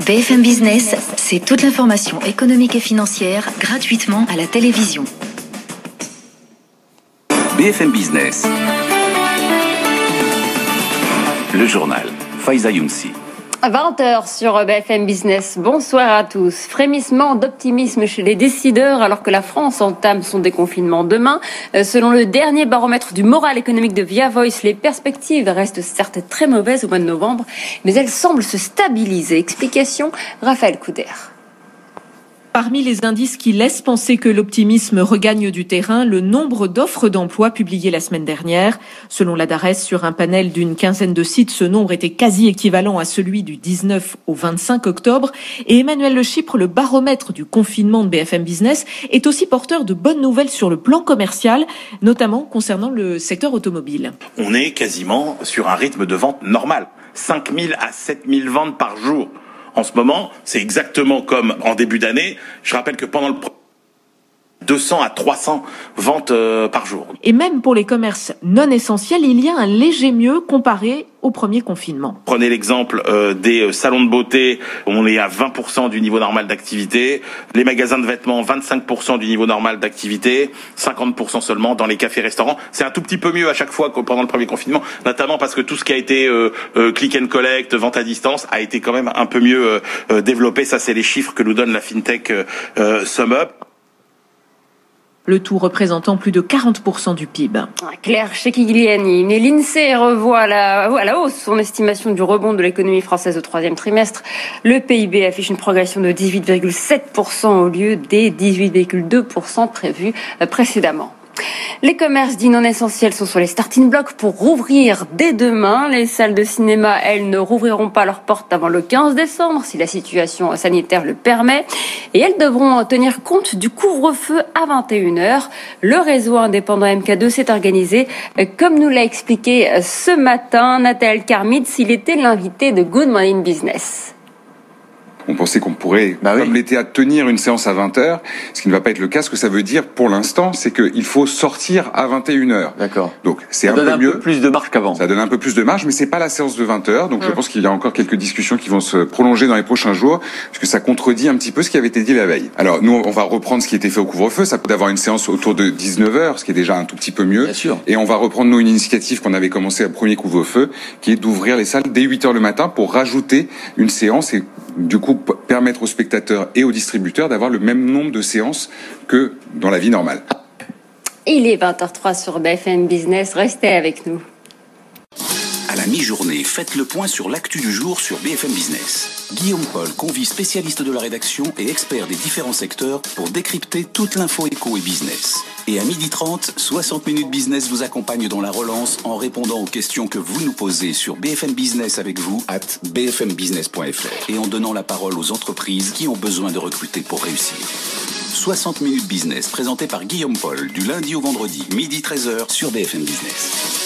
BFM Business, c'est toute l'information économique et financière gratuitement à la télévision. BFM Business. Le journal. Faiza Younsi. 20h sur BFM Business. Bonsoir à tous. Frémissement d'optimisme chez les décideurs alors que la France entame son déconfinement demain. Euh, selon le dernier baromètre du moral économique de Via Voice, les perspectives restent certes très mauvaises au mois de novembre, mais elles semblent se stabiliser. Explication, Raphaël Couder. Parmi les indices qui laissent penser que l'optimisme regagne du terrain, le nombre d'offres d'emploi publiées la semaine dernière. Selon la DARES, sur un panel d'une quinzaine de sites, ce nombre était quasi équivalent à celui du 19 au 25 octobre. Et Emmanuel Le Chypre, le baromètre du confinement de BFM Business, est aussi porteur de bonnes nouvelles sur le plan commercial, notamment concernant le secteur automobile. On est quasiment sur un rythme de vente normal. 5000 à 7000 ventes par jour en ce moment, c'est exactement comme en début d'année. Je rappelle que pendant le 200 à 300 ventes euh, par jour. Et même pour les commerces non essentiels, il y a un léger mieux comparé au premier confinement. Prenez l'exemple euh, des euh, salons de beauté, on est à 20% du niveau normal d'activité. Les magasins de vêtements, 25% du niveau normal d'activité, 50% seulement dans les cafés-restaurants. C'est un tout petit peu mieux à chaque fois que pendant le premier confinement, notamment parce que tout ce qui a été euh, click and collect, vente à distance, a été quand même un peu mieux développé. Ça, c'est les chiffres que nous donne la FinTech SumUp le tout représentant plus de 40% du PIB. Claire Chekigliani, mais l'INSEE revoit à la, à la hausse son estimation du rebond de l'économie française au troisième trimestre. Le PIB affiche une progression de 18,7% au lieu des 18,2% prévus précédemment. Les commerces dits non essentiels sont sur les starting blocks pour rouvrir dès demain. Les salles de cinéma, elles, ne rouvriront pas leurs portes avant le 15 décembre, si la situation sanitaire le permet. Et elles devront tenir compte du couvre-feu à 21h. Le réseau indépendant MK2 s'est organisé, comme nous l'a expliqué ce matin Nathalie Carmid, s'il était l'invité de Good Morning Business on pensait qu'on pourrait, bah comme l'été, à tenir une séance à 20h, ce qui ne va pas être le cas. Ce que ça veut dire pour l'instant, c'est qu'il faut sortir à 21h. D'accord. Donc c'est un peu un peu plus de marge qu'avant. Ça donne un peu plus de marge, mais c'est pas la séance de 20h. Donc je hum. pense qu'il y a encore quelques discussions qui vont se prolonger dans les prochains jours, puisque ça contredit un petit peu ce qui avait été dit la veille. Alors nous, on va reprendre ce qui était fait au couvre-feu. Ça peut avoir une séance autour de 19h, ce qui est déjà un tout petit peu mieux. Bien sûr. Et on va reprendre nous une initiative qu'on avait commencé à premier couvre-feu, qui est d'ouvrir les salles dès 8h le matin pour rajouter une séance et du coup permettre aux spectateurs et aux distributeurs d'avoir le même nombre de séances que dans la vie normale. Il est 20h03 sur BFM Business, restez avec nous. À mi-journée, faites le point sur l'actu du jour sur BFM Business. Guillaume Paul convie spécialistes de la rédaction et experts des différents secteurs pour décrypter toute l'info éco et business. Et à 12h30, 60 minutes business vous accompagne dans la relance en répondant aux questions que vous nous posez sur BFM Business avec vous at bfmbusiness.fr et en donnant la parole aux entreprises qui ont besoin de recruter pour réussir. 60 minutes business présenté par Guillaume Paul du lundi au vendredi, midi 13h sur BFM Business.